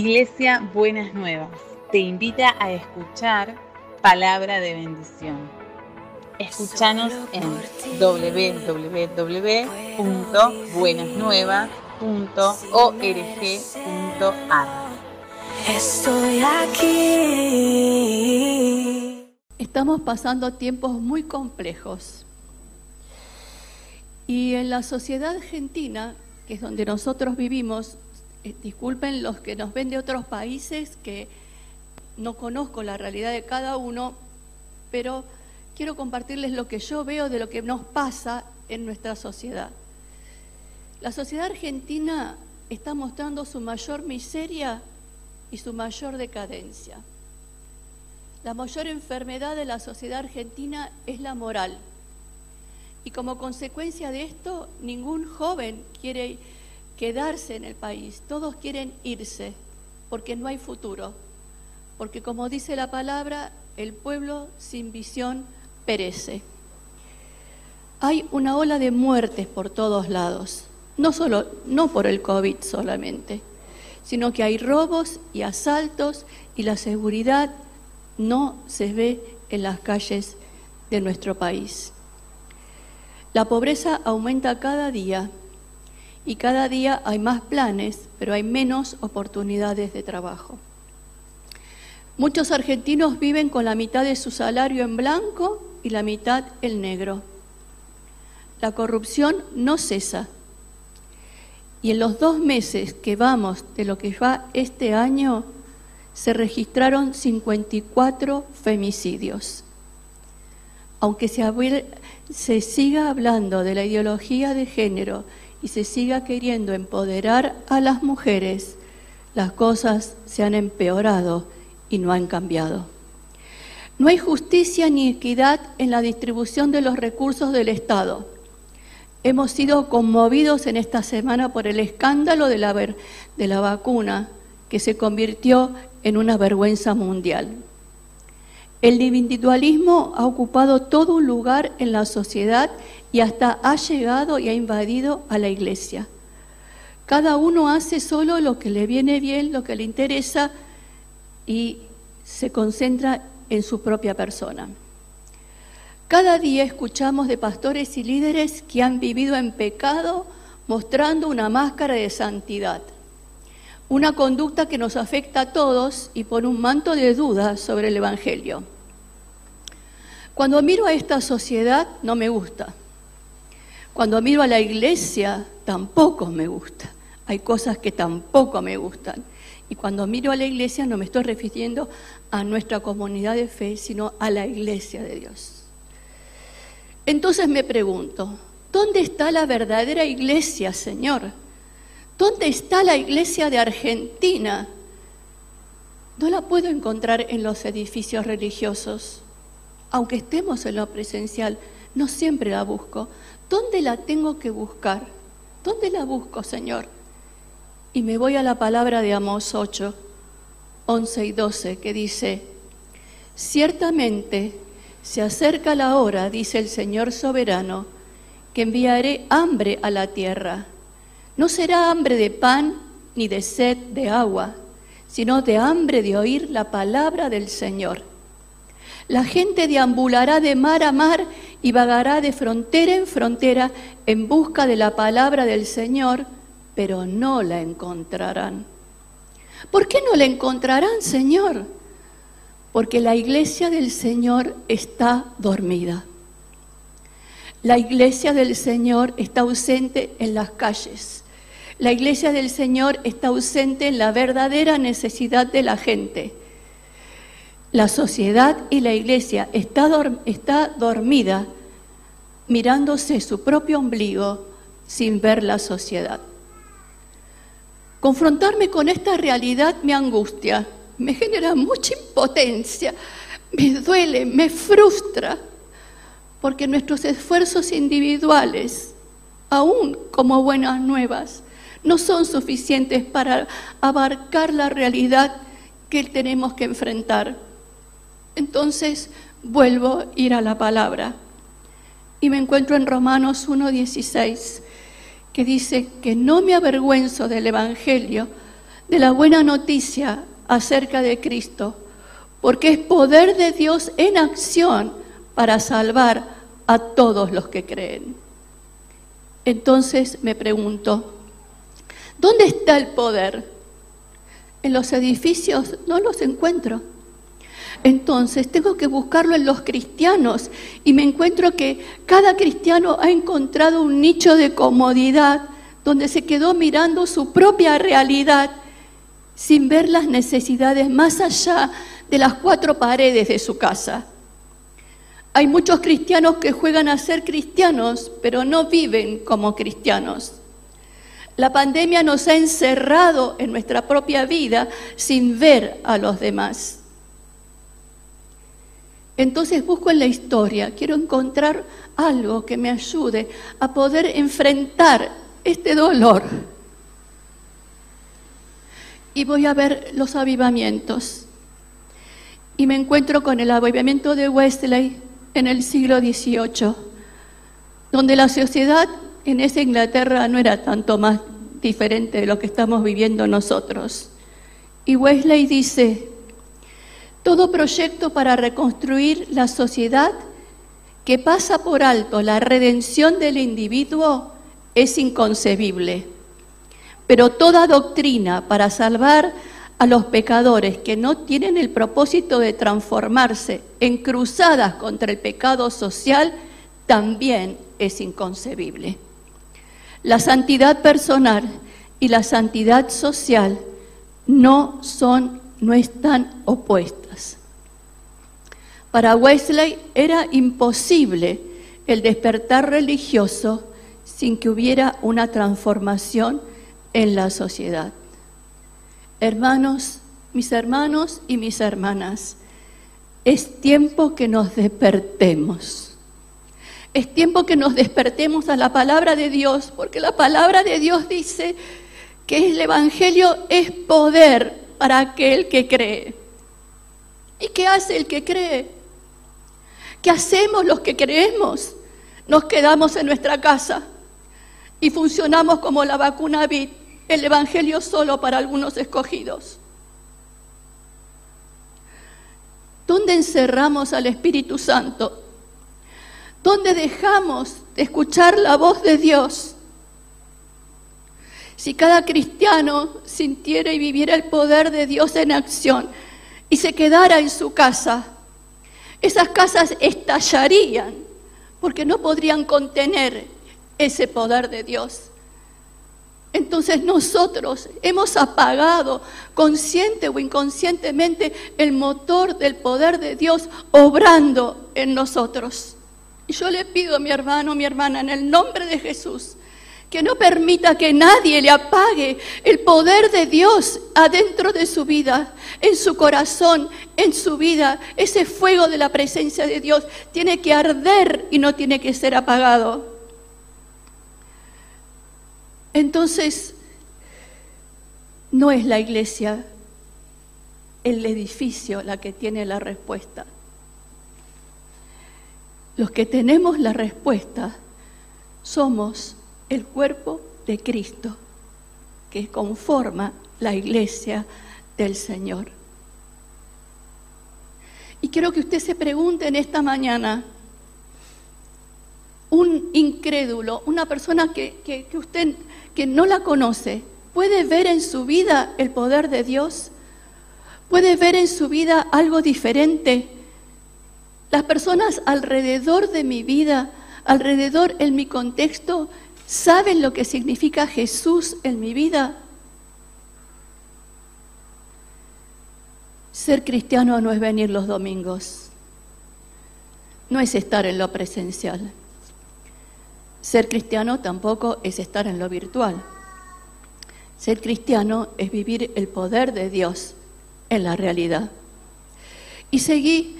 Iglesia Buenas Nuevas te invita a escuchar palabra de bendición. Escúchanos en www.buenasnuevas.org.ar. Estoy aquí. Estamos pasando tiempos muy complejos. Y en la sociedad argentina, que es donde nosotros vivimos, eh, disculpen los que nos ven de otros países que no conozco la realidad de cada uno, pero quiero compartirles lo que yo veo de lo que nos pasa en nuestra sociedad. La sociedad argentina está mostrando su mayor miseria y su mayor decadencia. La mayor enfermedad de la sociedad argentina es la moral. Y como consecuencia de esto, ningún joven quiere quedarse en el país, todos quieren irse, porque no hay futuro, porque como dice la palabra, el pueblo sin visión perece. Hay una ola de muertes por todos lados, no, solo, no por el COVID solamente, sino que hay robos y asaltos y la seguridad no se ve en las calles de nuestro país. La pobreza aumenta cada día y cada día hay más planes, pero hay menos oportunidades de trabajo. Muchos argentinos viven con la mitad de su salario en blanco y la mitad en negro. La corrupción no cesa. Y en los dos meses que vamos de lo que va este año, se registraron 54 femicidios. Aunque se, se siga hablando de la ideología de género y se siga queriendo empoderar a las mujeres, las cosas se han empeorado y no han cambiado. No hay justicia ni equidad en la distribución de los recursos del Estado. Hemos sido conmovidos en esta semana por el escándalo de la, de la vacuna que se convirtió en una vergüenza mundial. El individualismo ha ocupado todo un lugar en la sociedad y hasta ha llegado y ha invadido a la iglesia. Cada uno hace solo lo que le viene bien, lo que le interesa y se concentra en su propia persona. Cada día escuchamos de pastores y líderes que han vivido en pecado mostrando una máscara de santidad, una conducta que nos afecta a todos y pone un manto de duda sobre el Evangelio. Cuando miro a esta sociedad no me gusta. Cuando miro a la iglesia, tampoco me gusta. Hay cosas que tampoco me gustan. Y cuando miro a la iglesia no me estoy refiriendo a nuestra comunidad de fe, sino a la iglesia de Dios. Entonces me pregunto, ¿dónde está la verdadera iglesia, Señor? ¿Dónde está la iglesia de Argentina? No la puedo encontrar en los edificios religiosos. Aunque estemos en lo presencial, no siempre la busco. ¿Dónde la tengo que buscar? ¿Dónde la busco, Señor? Y me voy a la palabra de Amos 8, 11 y 12, que dice, ciertamente se acerca la hora, dice el Señor soberano, que enviaré hambre a la tierra. No será hambre de pan ni de sed de agua, sino de hambre de oír la palabra del Señor. La gente deambulará de mar a mar y vagará de frontera en frontera en busca de la palabra del Señor, pero no la encontrarán. ¿Por qué no la encontrarán, Señor? Porque la iglesia del Señor está dormida. La iglesia del Señor está ausente en las calles. La iglesia del Señor está ausente en la verdadera necesidad de la gente. La sociedad y la iglesia está, dormida mirándose su propio ombligo sin ver la sociedad. Confrontarme con esta realidad me angustia, me genera mucha impotencia, me duele, me frustra, porque nuestros esfuerzos individuales, aún como buenas nuevas, no son suficientes para abarcar la realidad que tenemos que enfrentar. Entonces vuelvo a ir a la palabra y me encuentro en Romanos 1.16 que dice que no me avergüenzo del Evangelio de la buena noticia acerca de Cristo, porque es poder de Dios en acción para salvar a todos los que creen. Entonces me pregunto, ¿dónde está el poder? En los edificios no los encuentro. Entonces tengo que buscarlo en los cristianos y me encuentro que cada cristiano ha encontrado un nicho de comodidad donde se quedó mirando su propia realidad sin ver las necesidades más allá de las cuatro paredes de su casa. Hay muchos cristianos que juegan a ser cristianos, pero no viven como cristianos. La pandemia nos ha encerrado en nuestra propia vida sin ver a los demás. Entonces busco en la historia, quiero encontrar algo que me ayude a poder enfrentar este dolor. Y voy a ver los avivamientos. Y me encuentro con el avivamiento de Wesley en el siglo XVIII, donde la sociedad en esa Inglaterra no era tanto más diferente de lo que estamos viviendo nosotros. Y Wesley dice, todo proyecto para reconstruir la sociedad que pasa por alto la redención del individuo es inconcebible. Pero toda doctrina para salvar a los pecadores que no tienen el propósito de transformarse en cruzadas contra el pecado social también es inconcebible. La santidad personal y la santidad social no son no están opuestas. Para Wesley era imposible el despertar religioso sin que hubiera una transformación en la sociedad. Hermanos, mis hermanos y mis hermanas, es tiempo que nos despertemos. Es tiempo que nos despertemos a la palabra de Dios, porque la palabra de Dios dice que el Evangelio es poder para aquel que cree. ¿Y qué hace el que cree? ¿Qué hacemos los que creemos? Nos quedamos en nuestra casa y funcionamos como la vacuna BIT, el Evangelio solo para algunos escogidos. ¿Dónde encerramos al Espíritu Santo? ¿Dónde dejamos de escuchar la voz de Dios? Si cada cristiano sintiera y viviera el poder de Dios en acción y se quedara en su casa, esas casas estallarían porque no podrían contener ese poder de Dios. Entonces nosotros hemos apagado consciente o inconscientemente el motor del poder de Dios obrando en nosotros. Y yo le pido a mi hermano, mi hermana, en el nombre de Jesús, que no permita que nadie le apague el poder de Dios adentro de su vida, en su corazón, en su vida. Ese fuego de la presencia de Dios tiene que arder y no tiene que ser apagado. Entonces, no es la iglesia, el edificio la que tiene la respuesta. Los que tenemos la respuesta somos el cuerpo de Cristo que conforma la iglesia del Señor. Y quiero que usted se pregunte en esta mañana, un incrédulo, una persona que, que, usted que no la conoce, ¿puede ver en su vida el poder de Dios? ¿Puede ver en su vida algo diferente? Las personas alrededor de mi vida, alrededor en mi contexto, ¿Saben lo que significa Jesús en mi vida? Ser cristiano no es venir los domingos, no es estar en lo presencial. Ser cristiano tampoco es estar en lo virtual. Ser cristiano es vivir el poder de Dios en la realidad. Y seguí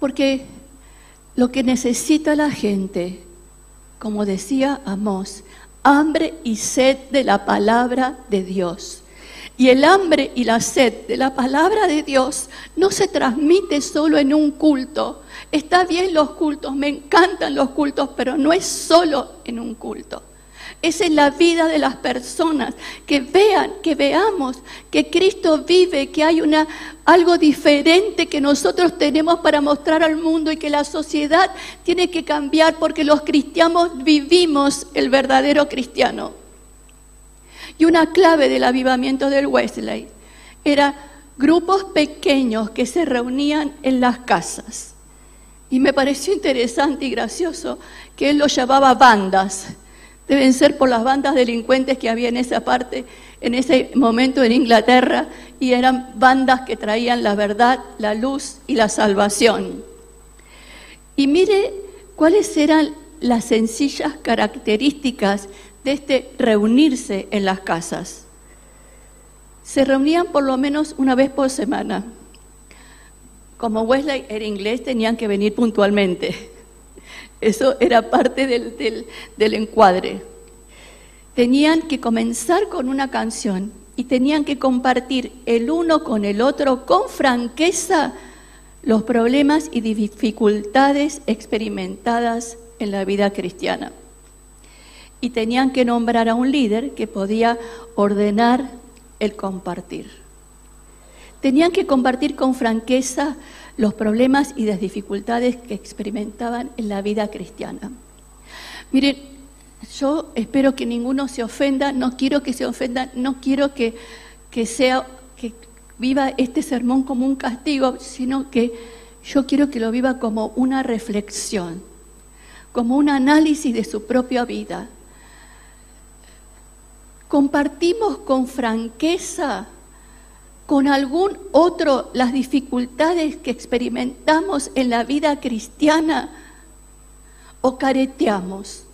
porque lo que necesita la gente como decía Amós, hambre y sed de la palabra de Dios. Y el hambre y la sed de la palabra de Dios no se transmite solo en un culto. Está bien los cultos, me encantan los cultos, pero no es solo en un culto. Es en la vida de las personas, que vean, que veamos que Cristo vive, que hay una algo diferente que nosotros tenemos para mostrar al mundo y que la sociedad tiene que cambiar porque los cristianos vivimos el verdadero cristiano. Y una clave del avivamiento del Wesley era grupos pequeños que se reunían en las casas. Y me pareció interesante y gracioso que él lo llamaba bandas deben ser por las bandas delincuentes que había en esa parte, en ese momento en Inglaterra, y eran bandas que traían la verdad, la luz y la salvación. Y mire cuáles eran las sencillas características de este reunirse en las casas. Se reunían por lo menos una vez por semana. Como Wesley era inglés, tenían que venir puntualmente. Eso era parte del, encuadre. Tenían que comenzar con una canción y tenían que compartir el uno con el otro con franqueza los problemas y dificultades experimentadas en la vida cristiana. Y tenían que nombrar a un líder que podía ordenar el compartir. Tenían que compartir con franqueza los problemas y las dificultades que experimentaban en la vida cristiana. Miren, yo espero que ninguno se ofenda, no quiero que se ofenda, no quiero que, que sea que viva este sermón como un castigo, sino que yo quiero que lo viva como una reflexión, como un análisis de su propia vida. Compartimos con franqueza con algún otro las dificultades que experimentamos en la vida cristiana o careteamos.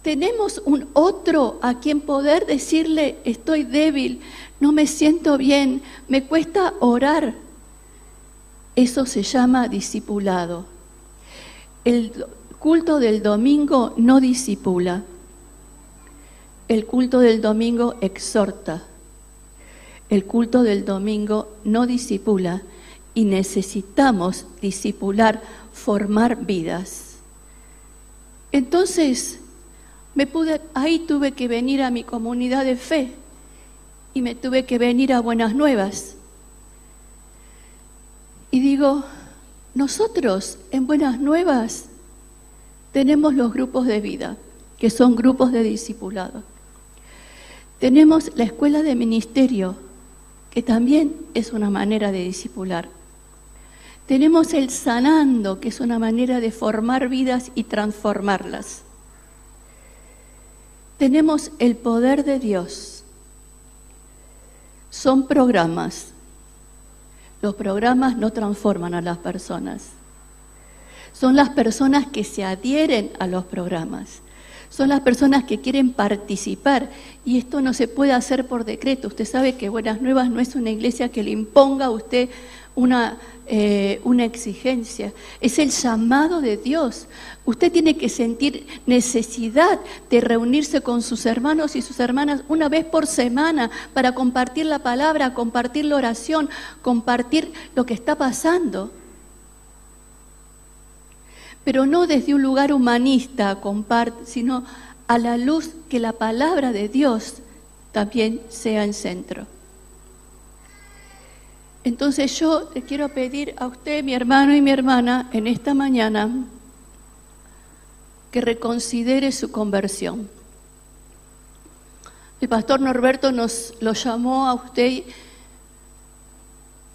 Tenemos un otro a quien poder decirle, estoy débil, no me siento bien, me cuesta orar. Eso se llama discipulado. El culto del domingo no disipula el culto del domingo exhorta, el culto del domingo no disipula y necesitamos disipular, formar vidas. Entonces, ahí tuve que venir a mi comunidad de fe y me tuve que venir a Buenas Nuevas. Y digo, nosotros en Buenas Nuevas tenemos los grupos de vida, que son grupos de discipulado. Tenemos la escuela de ministerio, que también es una manera de discipular. Tenemos el sanando, que es una manera de formar vidas y transformarlas. Tenemos el poder de Dios. Son programas. Los programas no transforman a las personas. Son las personas que se adhieren a los programas son las personas que quieren participar y esto no se puede hacer por decreto. Usted sabe que Buenas Nuevas no es una iglesia que le imponga a usted una, eh, una exigencia, es el llamado de Dios. Usted tiene que sentir necesidad de reunirse con sus hermanos y sus hermanas una vez por semana para compartir la palabra, compartir la oración, compartir lo que está pasando pero no desde un lugar humanista, sino a la luz que la palabra de Dios también sea en centro. Entonces yo le quiero pedir a usted, mi hermano y mi hermana, en esta mañana, que reconsidere su conversión. El pastor Norberto nos lo llamó a usted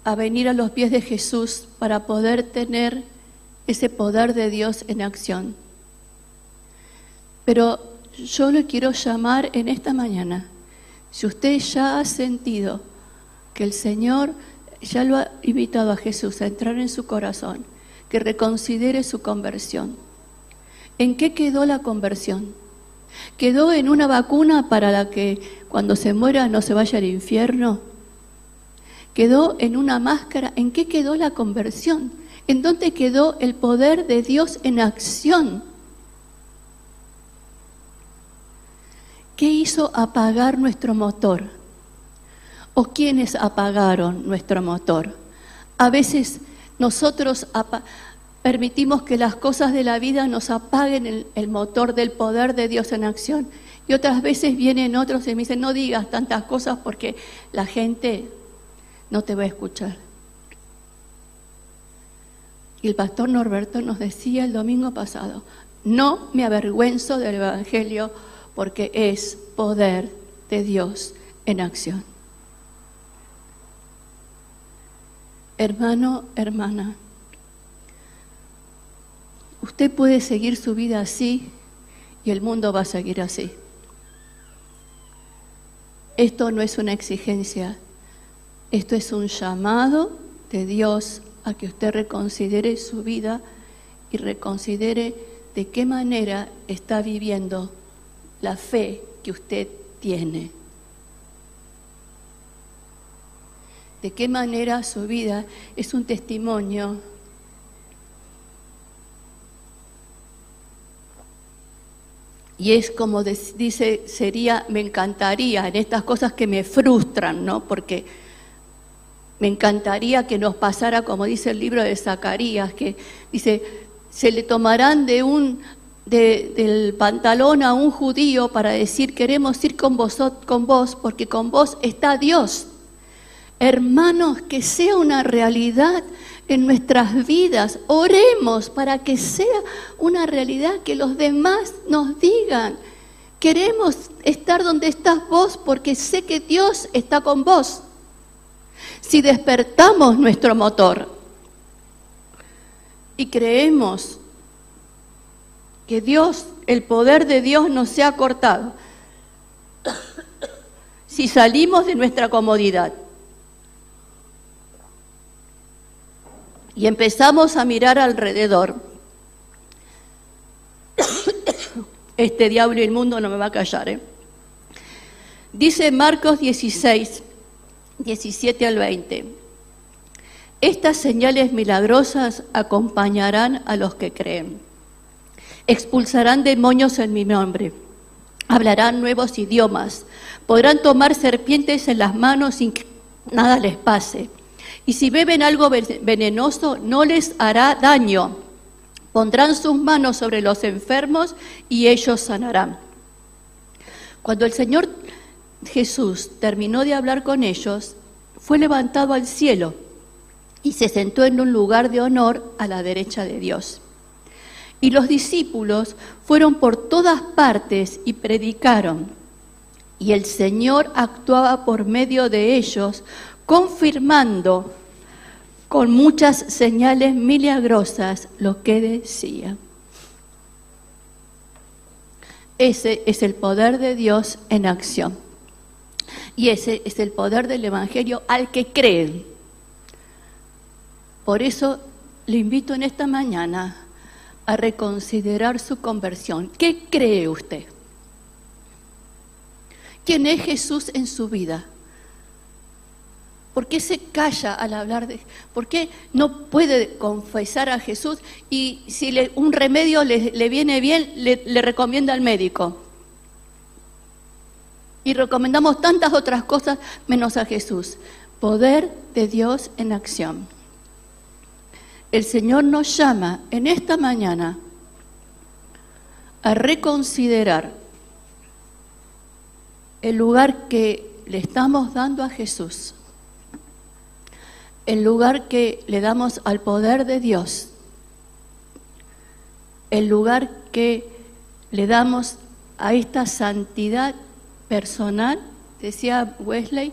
a venir a los pies de Jesús para poder tener ese poder de Dios en acción. Pero yo le quiero llamar en esta mañana, si usted ya ha sentido que el Señor ya lo ha invitado a Jesús a entrar en su corazón, que reconsidere su conversión. ¿En qué quedó la conversión? ¿Quedó en una vacuna para la que cuando se muera no se vaya al infierno? ¿Quedó en una máscara? ¿En qué quedó la conversión? ¿En dónde quedó el poder de Dios en acción? ¿Qué hizo apagar nuestro motor? ¿O quiénes apagaron nuestro motor? A veces nosotros permitimos que las cosas de la vida nos apaguen el, el motor del poder de Dios en acción. Y otras veces vienen otros y me dicen, no digas tantas cosas porque la gente no te va a escuchar. Y el pastor Norberto nos decía el domingo pasado, no me avergüenzo del Evangelio porque es poder de Dios en acción. Hermano, hermana, usted puede seguir su vida así y el mundo va a seguir así. Esto no es una exigencia, esto es un llamado de Dios a que usted reconsidere su vida y reconsidere de qué manera está viviendo la fe que usted tiene. De qué manera su vida es un testimonio Y es como dice, sería, me encantaría en estas cosas que me frustran, ¿no? Porque me encantaría que nos pasara, como dice el libro de Zacarías, que dice, se le tomarán de un, del pantalón a un judío para decir, queremos ir con vos, con vos, porque con vos está Dios. Hermanos, que sea una realidad en nuestras vidas. Oremos para que sea una realidad que los demás nos digan. Queremos estar donde estás vos porque sé que Dios está con vos si despertamos nuestro motor y creemos que Dios, el poder de Dios no se ha cortado, si salimos de nuestra comodidad y empezamos a mirar alrededor, este diablo inmundo no me va a callar. ¿eh? Dice Marcos 16, 17 al 20. Estas señales milagrosas acompañarán a los que creen. Expulsarán demonios en mi nombre. Hablarán nuevos idiomas. Podrán tomar serpientes en las manos sin que nada les pase. Y si beben algo venenoso, no les hará daño. Pondrán sus manos sobre los enfermos y ellos sanarán. Cuando el Señor Jesús terminó de hablar con ellos, fue levantado al cielo y se sentó en un lugar de honor a la derecha de Dios. Y los discípulos fueron por todas partes y predicaron. Y el Señor actuaba por medio de ellos, confirmando con muchas señales milagrosas lo que decía. Ese es el poder de Dios en acción. Y ese es el poder del Evangelio al que creen. Por eso le invito en esta mañana a reconsiderar su conversión. ¿Qué cree usted? ¿Quién es Jesús en su vida? ¿Por qué se calla al hablar de... ¿Por qué no puede confesar a Jesús y si le, un remedio le, viene bien, le, le recomienda al médico? Y recomendamos tantas otras cosas menos a Jesús. Poder de Dios en acción. El Señor nos llama en esta mañana a reconsiderar el lugar que le estamos dando a Jesús, el lugar que le damos al poder de Dios, el lugar que le damos a esta santidad personal, decía Wesley,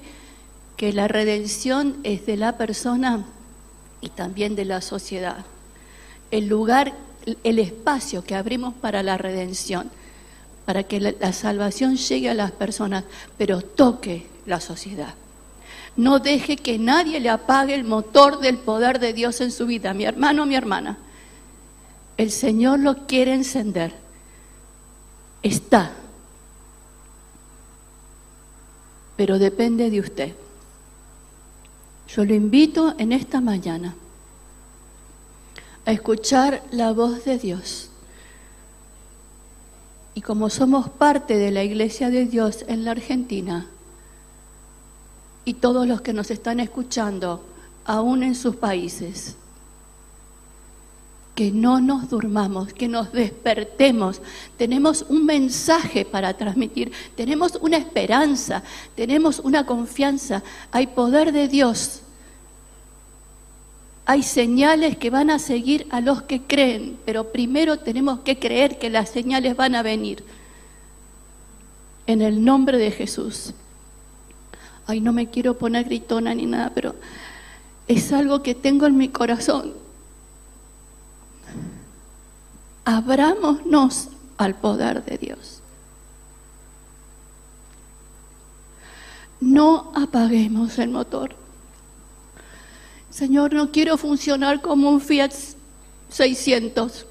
que la redención es de la persona y también de la sociedad. El lugar, el espacio que abrimos para la redención, para que la, salvación llegue a las personas, pero toque la sociedad. No deje que nadie le apague el motor del poder de Dios en su vida. Mi hermano, mi hermana, el Señor lo quiere encender. Está pero depende de usted. Yo lo invito en esta mañana a escuchar la voz de Dios. Y como somos parte de la Iglesia de Dios en la Argentina, y todos los que nos están escuchando, aún en sus países, que no nos durmamos, que nos despertemos. Tenemos un mensaje para transmitir, tenemos una esperanza, tenemos una confianza. Hay poder de Dios. Hay señales que van a seguir a los que creen, pero primero tenemos que creer que las señales van a venir. En el nombre de Jesús. Ay, no me quiero poner gritona ni nada, pero es algo que tengo en mi corazón abrámonos al poder de Dios. No apaguemos el motor. Señor, no quiero funcionar como un Fiat 600.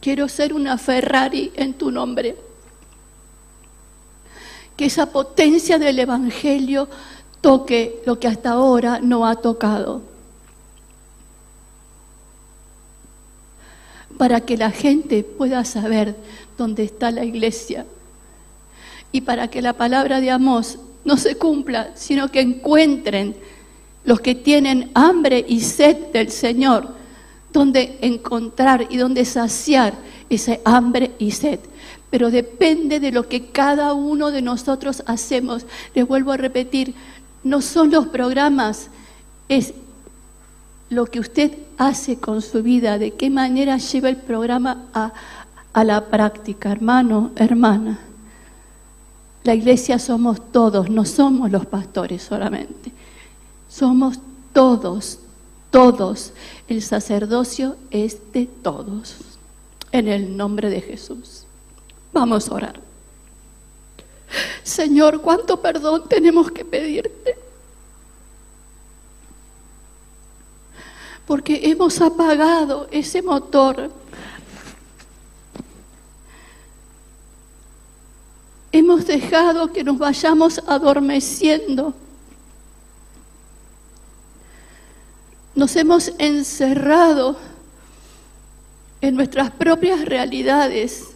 Quiero ser una Ferrari en tu nombre. Que esa potencia del Evangelio toque lo que hasta ahora no ha tocado. Para que la gente pueda saber dónde está la iglesia y para que la palabra de Amós no se cumpla, sino que encuentren los que tienen hambre y sed del Señor, donde encontrar y donde saciar ese hambre y sed. Pero depende de lo que cada uno de nosotros hacemos. Les vuelvo a repetir, no son los programas, es lo que usted hace con su vida, de qué manera lleva el programa a, la práctica, hermano, hermana. La iglesia somos todos, no somos los pastores solamente. Somos todos, todos. El sacerdocio es de todos. En el nombre de Jesús. Vamos a orar. Señor, ¿cuánto perdón tenemos que pedirte? Porque hemos apagado ese motor. Hemos dejado que nos vayamos adormeciendo. Nos hemos encerrado en nuestras propias realidades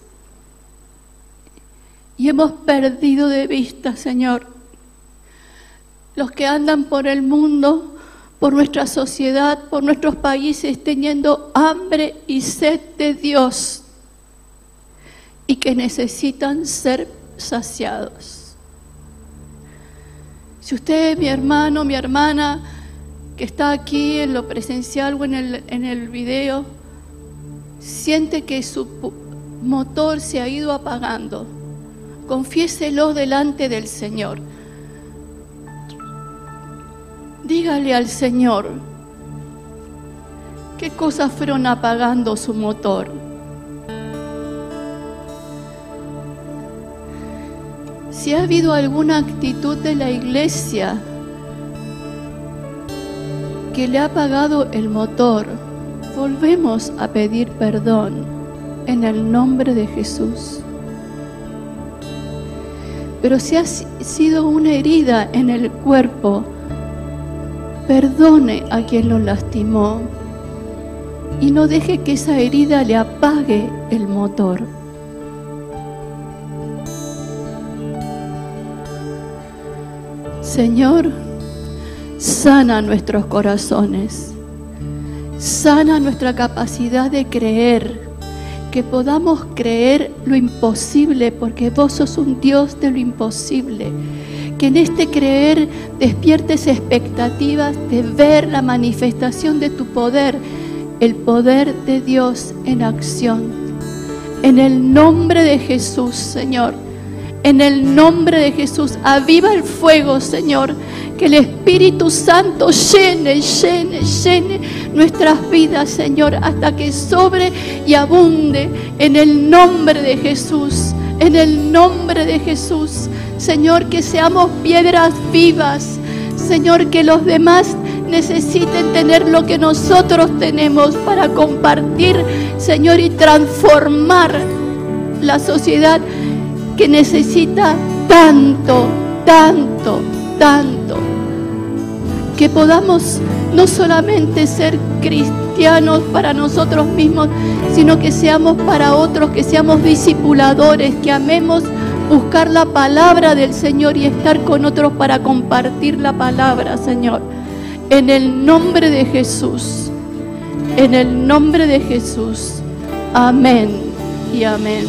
y hemos perdido de vista, Señor, los que andan por el mundo por nuestra sociedad, por nuestros países, teniendo hambre y sed de Dios y que necesitan ser saciados. Si usted, mi hermano, mi hermana, que está aquí en lo presencial o en el, en el video, siente que su motor se ha ido apagando, confiéselo delante del Señor dígale al Señor qué cosas fueron apagando su motor. Si ha habido alguna actitud de la iglesia que le ha apagado el motor, volvemos a pedir perdón en el nombre de Jesús. Pero si ha sido una herida en el cuerpo, perdone a quien lo lastimó y no deje que esa herida le apague el motor. Señor, sana nuestros corazones, sana nuestra capacidad de creer, que podamos creer lo imposible, porque vos sos un Dios de lo imposible que en este creer despiertes expectativas de ver la manifestación de tu poder, el poder de Dios en acción. En el nombre de Jesús, Señor. En el nombre de Jesús, aviva el fuego, Señor. Que el Espíritu Santo llene, llene, llene nuestras vidas, Señor, hasta que sobre y abunde. En el nombre de Jesús, en el nombre de Jesús. Señor, que seamos piedras vivas. Señor, que los demás necesiten tener lo que nosotros tenemos para compartir, Señor, y transformar la sociedad que necesita tanto, tanto, tanto. Que podamos no solamente ser cristianos para nosotros mismos, sino que seamos para otros, que seamos discipuladores, que amemos buscar la palabra del Señor y estar con otros para compartir la palabra, Señor. En el nombre de Jesús. En el nombre de Jesús. Amén y amén.